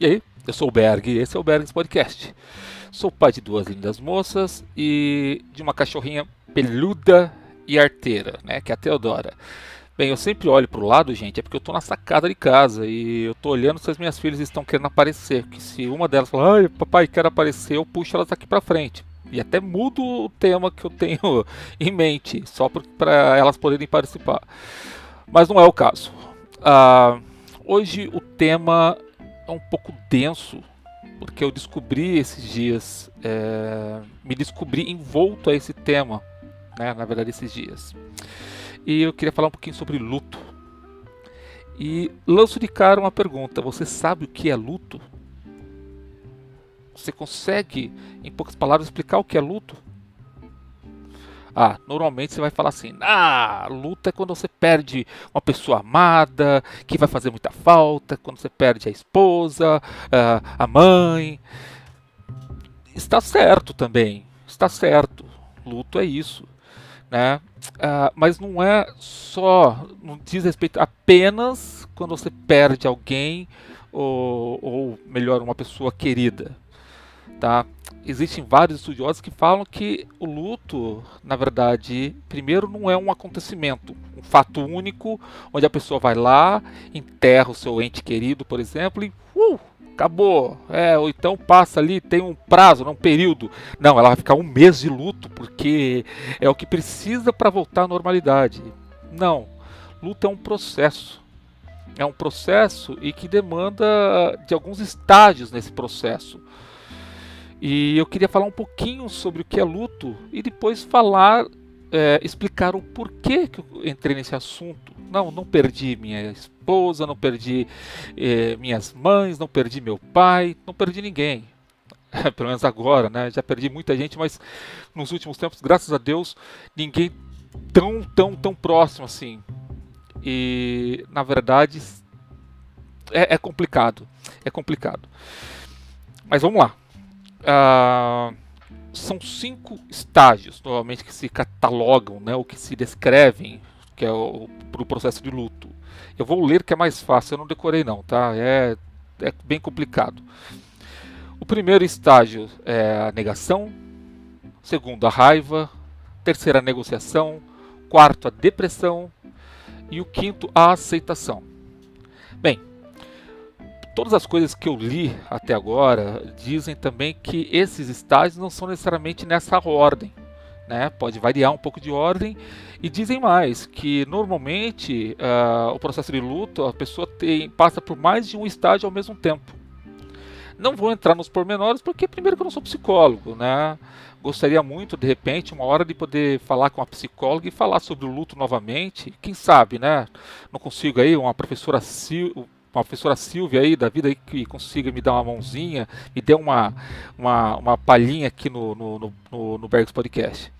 E aí, eu sou o Berg e esse é o Bergs Podcast. Sou pai de duas lindas moças e de uma cachorrinha peluda e arteira, né, que é a Teodora. Bem, eu sempre olho pro lado, gente, é porque eu tô na sacada de casa e eu tô olhando se as minhas filhas estão querendo aparecer. Que se uma delas falar, ai, papai, quer aparecer, eu puxo elas aqui pra frente. E até mudo o tema que eu tenho em mente, só para elas poderem participar. Mas não é o caso. Uh, hoje o tema é um pouco denso, porque eu descobri esses dias, é, me descobri envolto a esse tema, né, na verdade, esses dias. E eu queria falar um pouquinho sobre luto. E lanço de cara uma pergunta: você sabe o que é luto? Você consegue, em poucas palavras, explicar o que é luto? Ah, normalmente você vai falar assim: ah, luta é quando você perde uma pessoa amada, que vai fazer muita falta, quando você perde a esposa, a mãe. Está certo também, está certo. Luto é isso, né? Ah, mas não é só, não diz respeito apenas quando você perde alguém ou, ou melhor, uma pessoa querida, tá? existem vários estudiosos que falam que o luto, na verdade, primeiro não é um acontecimento, um fato único, onde a pessoa vai lá, enterra o seu ente querido, por exemplo, e uh, acabou. É, ou então passa ali, tem um prazo, um período. Não, ela vai ficar um mês de luto, porque é o que precisa para voltar à normalidade. Não, luto é um processo. É um processo e que demanda de alguns estágios nesse processo. E eu queria falar um pouquinho sobre o que é luto e depois falar, é, explicar o porquê que eu entrei nesse assunto. Não, não perdi minha esposa, não perdi é, minhas mães, não perdi meu pai, não perdi ninguém. Pelo menos agora, né? Já perdi muita gente, mas nos últimos tempos, graças a Deus, ninguém tão, tão, tão próximo assim. E na verdade é, é complicado, é complicado. Mas vamos lá. Uh, são cinco estágios, normalmente, que se catalogam, né, ou que se descrevem, que é o pro processo de luto. Eu vou ler que é mais fácil, eu não decorei não, tá? É, é bem complicado. O primeiro estágio é a negação, segundo a raiva, terceiro a negociação, quarto a depressão e o quinto a aceitação. Bem, Todas as coisas que eu li até agora dizem também que esses estágios não são necessariamente nessa ordem. Né? Pode variar um pouco de ordem. E dizem mais que normalmente uh, o processo de luto a pessoa tem, passa por mais de um estágio ao mesmo tempo. Não vou entrar nos pormenores porque primeiro que eu não sou psicólogo, né? Gostaria muito de repente uma hora de poder falar com uma psicóloga e falar sobre o luto novamente. Quem sabe, né? Não consigo aí uma professora uma professora Silvia aí da vida aí que consiga me dar uma mãozinha, me dê uma, uma, uma palhinha aqui no, no, no, no Bergs Podcast.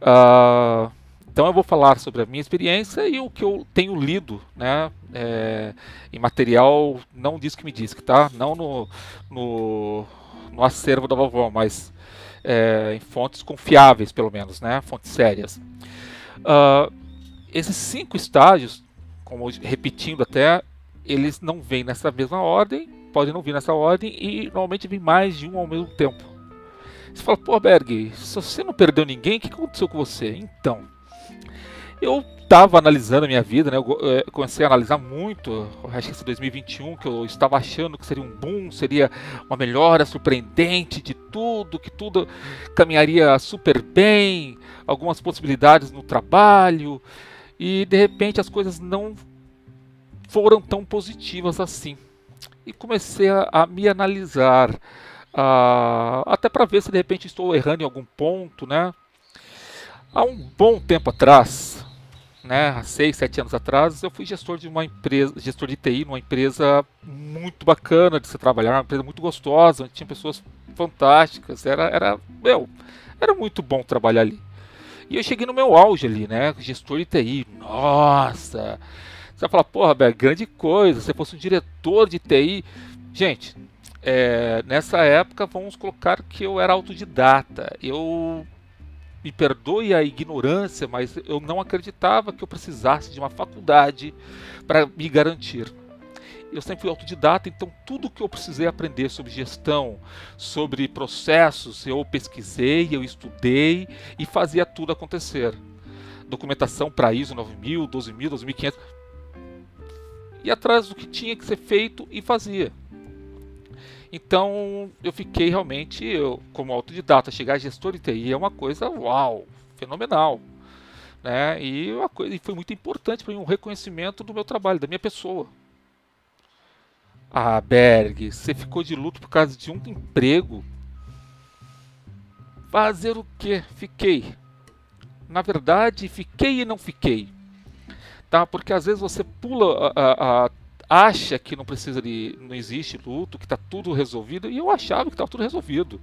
Uh, então eu vou falar sobre a minha experiência e o que eu tenho lido, né, é, em material não diz que me diz que tá, não no, no, no acervo da vovó, mas é, em fontes confiáveis pelo menos, né, fontes sérias. Uh, esses cinco estágios, como repetindo até, eles não vêm nessa mesma ordem, podem não vir nessa ordem e normalmente vem mais de um ao mesmo tempo. Você fala, pô, Berg, se você não perdeu ninguém, o que aconteceu com você? Então, eu estava analisando a minha vida, né? Eu eh, comecei a analisar muito, acho que esse 2021, que eu estava achando que seria um boom, seria uma melhora surpreendente de tudo, que tudo caminharia super bem, algumas possibilidades no trabalho, e de repente as coisas não foram tão positivas assim. E comecei a, a me analisar, uh, até para ver se de repente estou errando em algum ponto, né? Há um bom tempo atrás, né, há seis, sete anos atrás, eu fui gestor de uma empresa, gestor de TI numa empresa muito bacana de se trabalhar, uma empresa muito gostosa, onde tinha pessoas fantásticas, era, era, meu, era muito bom trabalhar ali. E eu cheguei no meu auge ali, né, gestor de TI, nossa, você vai falar, porra, Bé, grande coisa, se fosse um diretor de TI. Gente, é, nessa época, vamos colocar que eu era autodidata. Eu me perdoe a ignorância, mas eu não acreditava que eu precisasse de uma faculdade para me garantir. eu sempre fui autodidata, então tudo que eu precisei aprender sobre gestão, sobre processos, eu pesquisei, eu estudei e fazia tudo acontecer. Documentação para ISO 9000, 12000, 12500. E atrás do que tinha que ser feito e fazia. Então eu fiquei realmente, eu, como autodidata, chegar a gestor de TI é uma coisa uau, fenomenal. Né? E, uma coisa, e foi muito importante para mim um reconhecimento do meu trabalho, da minha pessoa. Ah, Berg, você ficou de luto por causa de um emprego? Fazer o que? Fiquei. Na verdade, fiquei e não fiquei. Tá? Porque às vezes você pula, a, a, acha que não precisa de, não existe luto, que está tudo resolvido, e eu achava que estava tudo resolvido.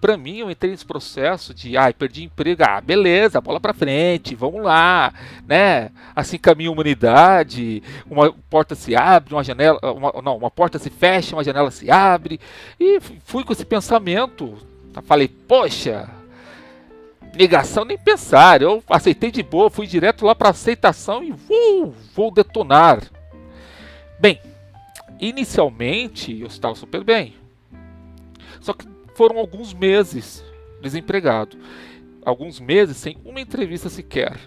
Para mim, eu entrei nesse processo de, ai, perdi emprego, ah, beleza, bola para frente, vamos lá, né? Assim caminha a humanidade, uma porta se abre, uma janela, uma, não, uma porta se fecha, uma janela se abre, e fui com esse pensamento. Falei, poxa, negação nem pensar, eu aceitei de boa, fui direto lá para aceitação e uh, vou detonar. Bem, inicialmente eu estava super bem. Só que foram alguns meses desempregado. Alguns meses sem uma entrevista sequer.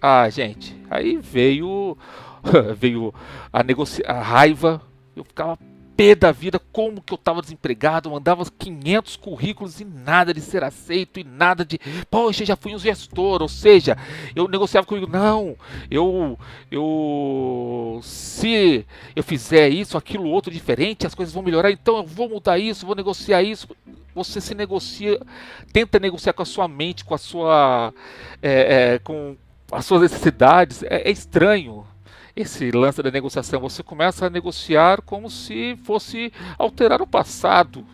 Ah, gente, aí veio veio a, a raiva. Eu ficava pé da vida, como que eu estava desempregado, mandava 500 currículos e nada de ser aceito e nada de, poxa, já fui um gestor, ou seja, eu negociava comigo, não, eu, eu, se eu fizer isso, aquilo, outro diferente, as coisas vão melhorar, então eu vou mudar isso, vou negociar isso. Você se negocia, tenta negociar com a sua mente, com a sua, é, é, com as suas necessidades, é, é estranho, esse lance da negociação. Você começa a negociar como se fosse alterar o passado.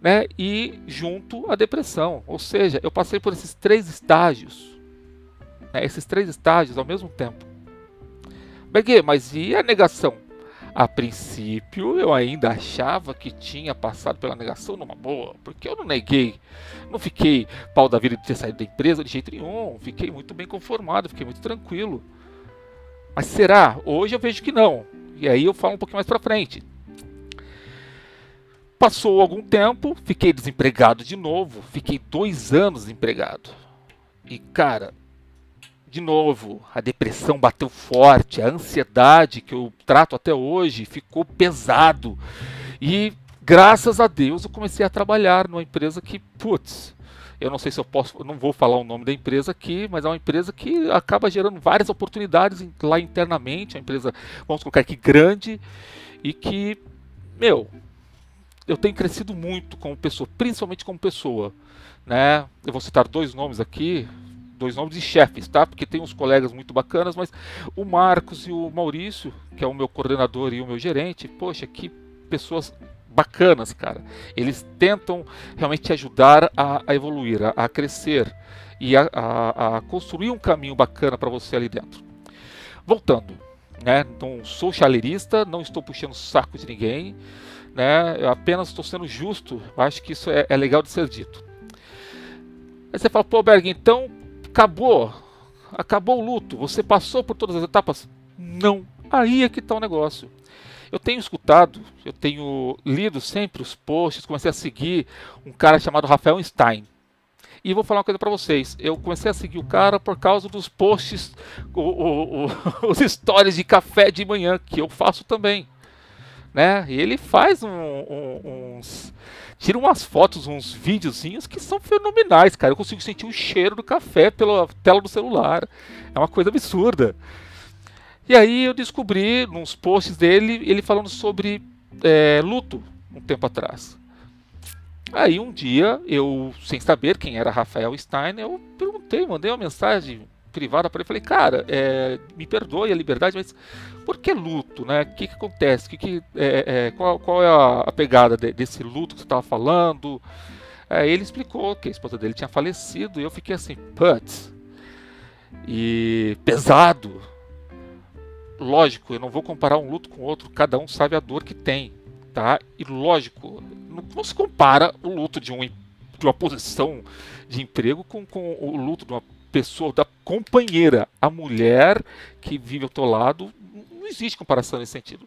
Né? E junto à depressão. Ou seja, eu passei por esses três estágios. Né? Esses três estágios ao mesmo tempo. Beguê, mas e a negação? A princípio, eu ainda achava que tinha passado pela negação numa boa, porque eu não neguei, não fiquei pau da vida de ter saído da empresa de jeito nenhum, fiquei muito bem conformado, fiquei muito tranquilo. Mas será? Hoje eu vejo que não. E aí eu falo um pouquinho mais para frente. Passou algum tempo, fiquei desempregado de novo. Fiquei dois anos desempregado. E cara, de novo, a depressão bateu forte, a ansiedade que eu trato até hoje ficou pesado. E graças a Deus eu comecei a trabalhar numa empresa que, putz, eu não sei se eu posso, eu não vou falar o nome da empresa aqui, mas é uma empresa que acaba gerando várias oportunidades lá internamente, é uma empresa, vamos colocar aqui, grande e que, meu, eu tenho crescido muito como pessoa, principalmente como pessoa, né? Eu vou citar dois nomes aqui, dois nomes de chefes, tá? Porque tem uns colegas muito bacanas, mas o Marcos e o Maurício, que é o meu coordenador e o meu gerente, poxa, que pessoas bacanas, cara. Eles tentam realmente te ajudar a, a evoluir, a, a, crescer e a, a construir um caminho bacana para você ali dentro. Voltando, né? Não sou chalerista, não estou puxando o saco de ninguém, né? Eu apenas estou sendo justo. Acho que isso é, é legal de ser dito. Aí você fala, pô, Berg, então acabou, acabou o luto. Você passou por todas as etapas? Não. Aí é que está o negócio. Eu tenho escutado, eu tenho lido sempre os posts, comecei a seguir um cara chamado Rafael Stein. E vou falar uma coisa para vocês. Eu comecei a seguir o cara por causa dos posts, o, o, o, os stories de café de manhã, que eu faço também. Né? E ele faz um, um, uns. Tira umas fotos, uns videozinhos que são fenomenais, cara. Eu consigo sentir o cheiro do café pela tela do celular. É uma coisa absurda. E aí eu descobri nos posts dele ele falando sobre é, luto um tempo atrás. Aí um dia eu, sem saber quem era Rafael Stein, eu perguntei, mandei uma mensagem privada para ele, falei, cara, é, me perdoe a liberdade, mas por que luto, né? O que, que acontece? Que que, é, é, qual, qual, é a, a pegada de, desse luto que você estava falando? Aí ele explicou que a esposa dele tinha falecido e eu fiquei assim, putz, e pesado, lógico, eu não vou comparar um luto com outro, cada um sabe a dor que tem, tá? E lógico, não, se compara o luto de, um, de uma posição de emprego com, com o luto de uma pessoa, da companheira, a mulher que vive ao teu lado, não existe comparação nesse sentido.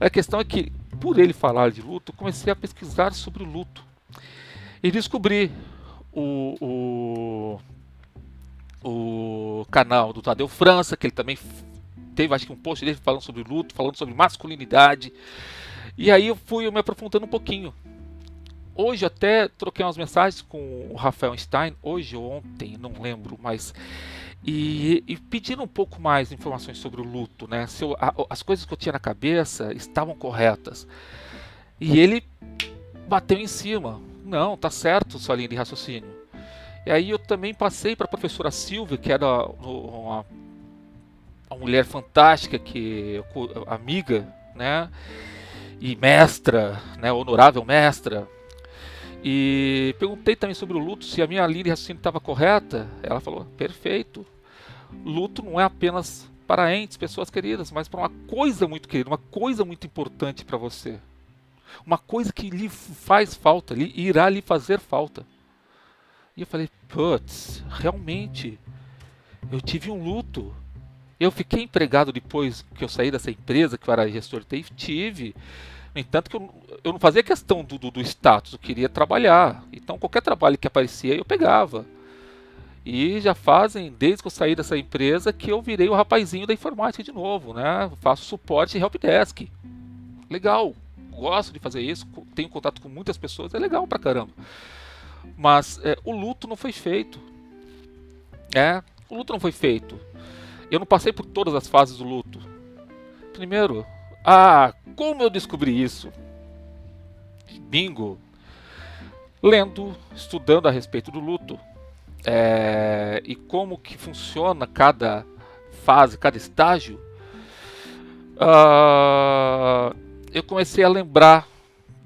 A questão é que, por ele falar de luto, comecei a pesquisar sobre o luto. E descobri o, o, o canal do Tadeu França, que ele também teve, acho que um post dele falando sobre luto, falando sobre masculinidade. E aí eu fui me aprofundando um pouquinho. Hoje até troquei umas mensagens com o Rafael Stein, hoje ou ontem, não lembro, mas e, e pedindo um pouco mais informações sobre o luto, né? Eu, a, as coisas que eu tinha na cabeça estavam corretas. E ele bateu em cima. Não, tá certo sua linha de raciocínio. E aí eu também passei para a professora Silvia, que era uma, uma mulher fantástica, que amiga, né? E mestra, né? Honorável mestra. E perguntei também sobre o luto, se a minha linha de raciocínio estava correta. Ela falou: perfeito. Luto não é apenas para entes, pessoas queridas, mas para uma coisa muito querida, uma coisa muito importante para você. Uma coisa que lhe faz falta, lhe, irá lhe fazer falta. E eu falei: putz, realmente, eu tive um luto. Eu fiquei empregado depois que eu saí dessa empresa, que eu era gestor tive. No entanto, que eu, eu não fazia questão do, do, do, status, eu queria trabalhar. Então, qualquer trabalho que aparecia, eu pegava. E já fazem, desde que eu saí dessa empresa, que eu virei o rapazinho da informática de novo, né? Faço suporte helpdesk. Legal, gosto de fazer isso, tenho contato com muitas pessoas, é legal pra caramba. Mas é, o luto não foi feito. É, o luto não foi feito. Eu não passei por todas as fases do luto. Primeiro, ah, como eu descobri isso? Bingo! Lendo, estudando a respeito do luto é, e como que funciona cada fase, cada estágio, uh, eu comecei a lembrar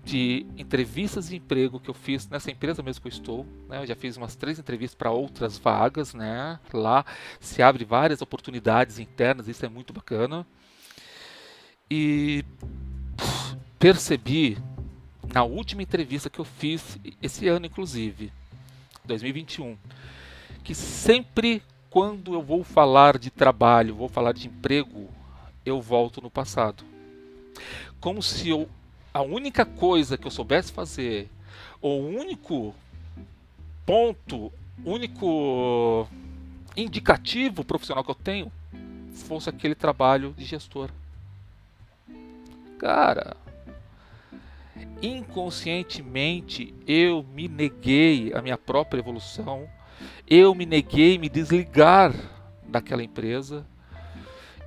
de entrevistas de emprego que eu fiz nessa empresa mesmo que eu estou. Né? Eu já fiz umas três entrevistas para outras vagas. Né? Lá se abre várias oportunidades internas, isso é muito bacana. E percebi na última entrevista que eu fiz esse ano, inclusive, 2021, que sempre quando eu vou falar de trabalho, vou falar de emprego, eu volto no passado. Como se eu a única coisa que eu soubesse fazer, ou o único ponto, único indicativo profissional que eu tenho, fosse aquele trabalho de gestor. Cara, inconscientemente eu me neguei a minha própria evolução, eu me neguei me desligar daquela empresa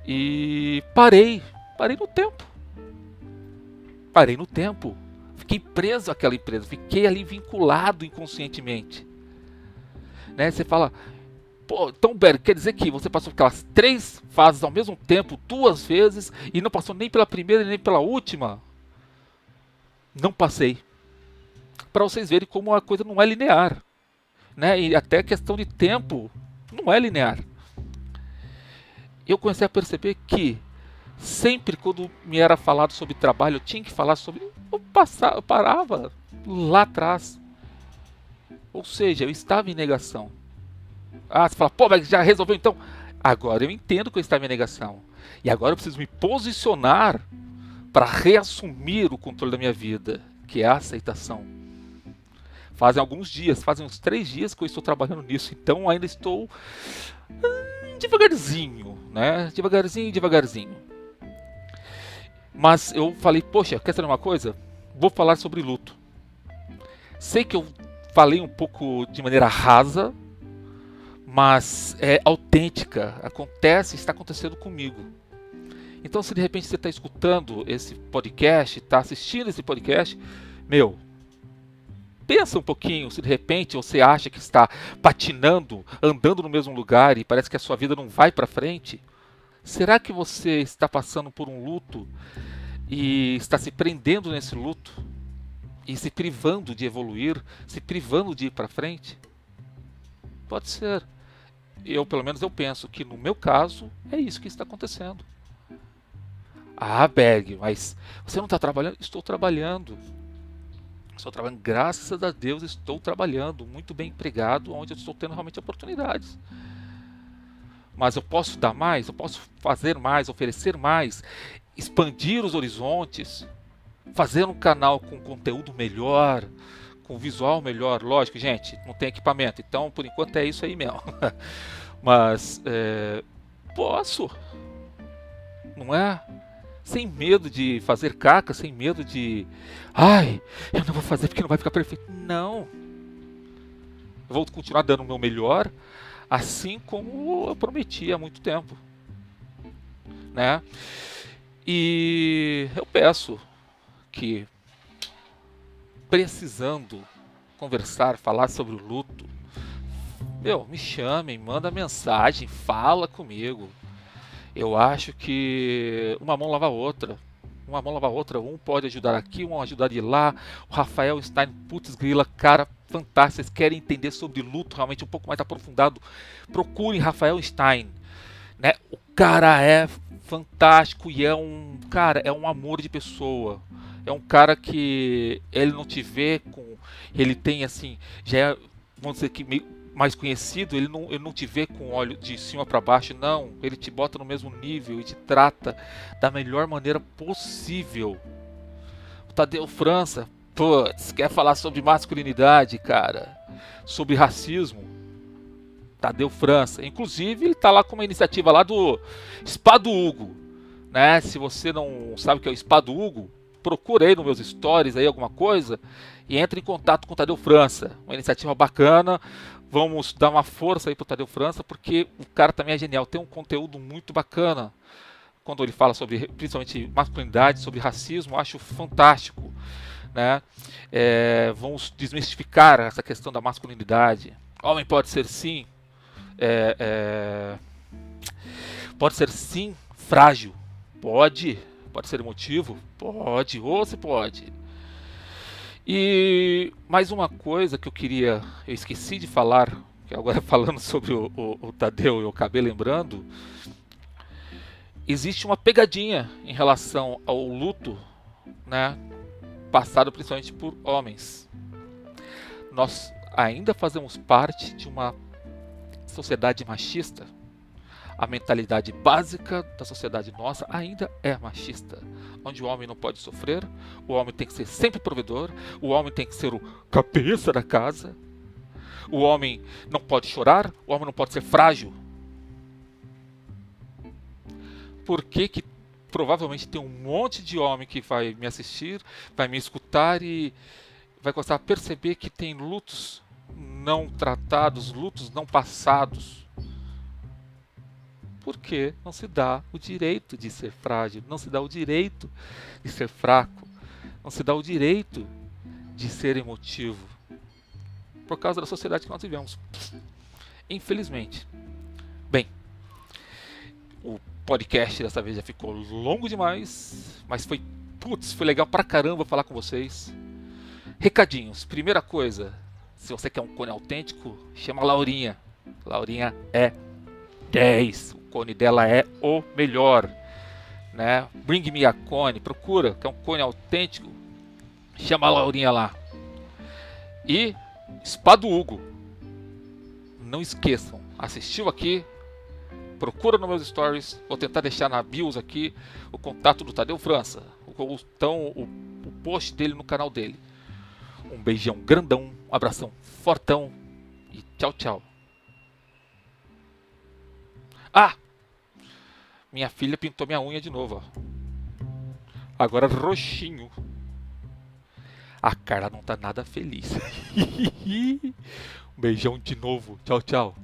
e parei, parei no tempo parei no tempo. Fiquei preso àquela empresa, fiquei ali vinculado inconscientemente. Né? Você fala, pô, então Berg, quer dizer que você passou aquelas três fases ao mesmo tempo, duas vezes, e não passou nem pela primeira nem pela última? Não passei. Para vocês verem como a coisa não é linear. Né? E até questão de tempo não é linear. Eu comecei a perceber que sempre quando me era falado sobre trabalho, eu tinha que falar sobre. Eu, passava, eu parava lá atrás. Ou seja, eu estava em negação. Ah, você fala, pô, mas já resolveu então? Agora eu entendo que eu estava em negação. E agora eu preciso me posicionar para reassumir o controle da minha vida, que é a aceitação. Fazem alguns dias, fazem uns três dias que eu estou trabalhando nisso, então ainda estou hum, devagarzinho, né? Devagarzinho, devagarzinho. Mas eu falei, poxa, quer saber uma coisa? Vou falar sobre luto. Sei que eu falei um pouco de maneira rasa, mas é autêntica. Acontece, está acontecendo comigo. Então, se de repente você está escutando esse podcast, está assistindo esse podcast, meu, pensa um pouquinho se de repente você acha que está patinando, andando no mesmo lugar e parece que a sua vida não vai para frente. Será que você está passando por um luto e está se prendendo nesse luto e se privando de evoluir, se privando de ir para frente? Pode ser. Eu, pelo menos, eu penso que no meu caso é isso que está acontecendo. Ah, Berg, mas você não está trabalhando? Estou trabalhando. Estou trabalhando, graças a Deus, estou trabalhando, muito bem empregado, onde eu estou tendo realmente oportunidades mas eu posso dar mais, eu posso fazer mais, oferecer mais. expandir os horizontes, fazer um canal com conteúdo melhor, com visual melhor. Lógico, gente, não tem equipamento, então por enquanto é isso aí mesmo. Mas é, posso, não é? Sem medo de fazer caca, sem medo de. Ai, eu não vou fazer porque não vai ficar perfeito. Não. Eu vou continuar dando o meu melhor, assim como eu prometi há muito tempo. Né? E eu peço que, precisando conversar, falar sobre o luto, meu, me chamem, manda mensagem, fala comigo. Eu acho que uma mão lava a outra. Uma mão lava a outra. Um pode ajudar aqui, um ajudar de lá. O Rafael Stein, putz, grila, cara, fantástico. Vocês querem entender sobre luto realmente um pouco mais aprofundado? Procurem Rafael Stein. Né? O cara é fantástico e é um cara, é um amor de pessoa. É um cara que ele não te vê com, ele tem assim, já é, vamos dizer que meio, mais conhecido, ele não, ele não te vê com olho de cima para baixo, não. Ele te bota no mesmo nível e te trata da melhor maneira possível. O Tadeu França, putz, quer falar sobre masculinidade, cara, sobre racismo. Tadeu França. Inclusive, ele tá lá com uma iniciativa lá do Espado Hugo. Né? Se você não sabe o que é o Espado Hugo, procura aí nos meus stories aí alguma coisa e entre em contato com o Tadeu França. Uma iniciativa bacana. Vamos dar uma força aí pro Tadeu França, porque o cara também é genial. Tem um conteúdo muito bacana quando ele fala sobre, principalmente, masculinidade, sobre racismo. Acho fantástico. Né? É, vamos desmistificar essa questão da masculinidade. Homem pode ser sim. É, é, pode ser sim frágil. Pode. Pode ser emotivo? Pode. Ou se pode. E mais uma coisa que eu queria, eu esqueci de falar, que agora falando sobre o, o, o Tadeu, eu acabei lembrando, existe uma pegadinha em relação ao luto, né, passado principalmente por homens. Nós ainda fazemos parte de uma sociedade machista a mentalidade básica da sociedade nossa ainda é machista, onde o homem não pode sofrer, o homem tem que ser sempre provedor, o homem tem que ser o cabeça da casa, o homem não pode chorar, o homem não pode ser frágil. Por que que provavelmente tem um monte de homem que vai me assistir, vai me escutar e vai começar a perceber que tem lutos não tratados, lutos não passados porque não se dá o direito de ser frágil, não se dá o direito de ser fraco, não se dá o direito de ser emotivo, por causa da sociedade que nós vivemos. Infelizmente. Bem, o podcast dessa vez já ficou longo demais, mas foi, putz, foi legal pra caramba falar com vocês. Recadinhos. Primeira coisa, se você quer um cone autêntico, chama a Laurinha. Laurinha é 10 cone dela é o melhor. Né? Bring me a cone, procura, que é um cone autêntico. Chama a Laurinha lá. E Espado Hugo. Não esqueçam, assistiu aqui, procura nos meus stories. Vou tentar deixar na bios aqui o contato do Tadeu França. O, então, o, o post dele no canal dele. Um beijão grandão, um abração fortão e tchau, tchau. Ah! Minha filha pintou minha unha de novo, ó. Agora roxinho. A cara não tá nada feliz. um beijão de novo. Tchau, tchau.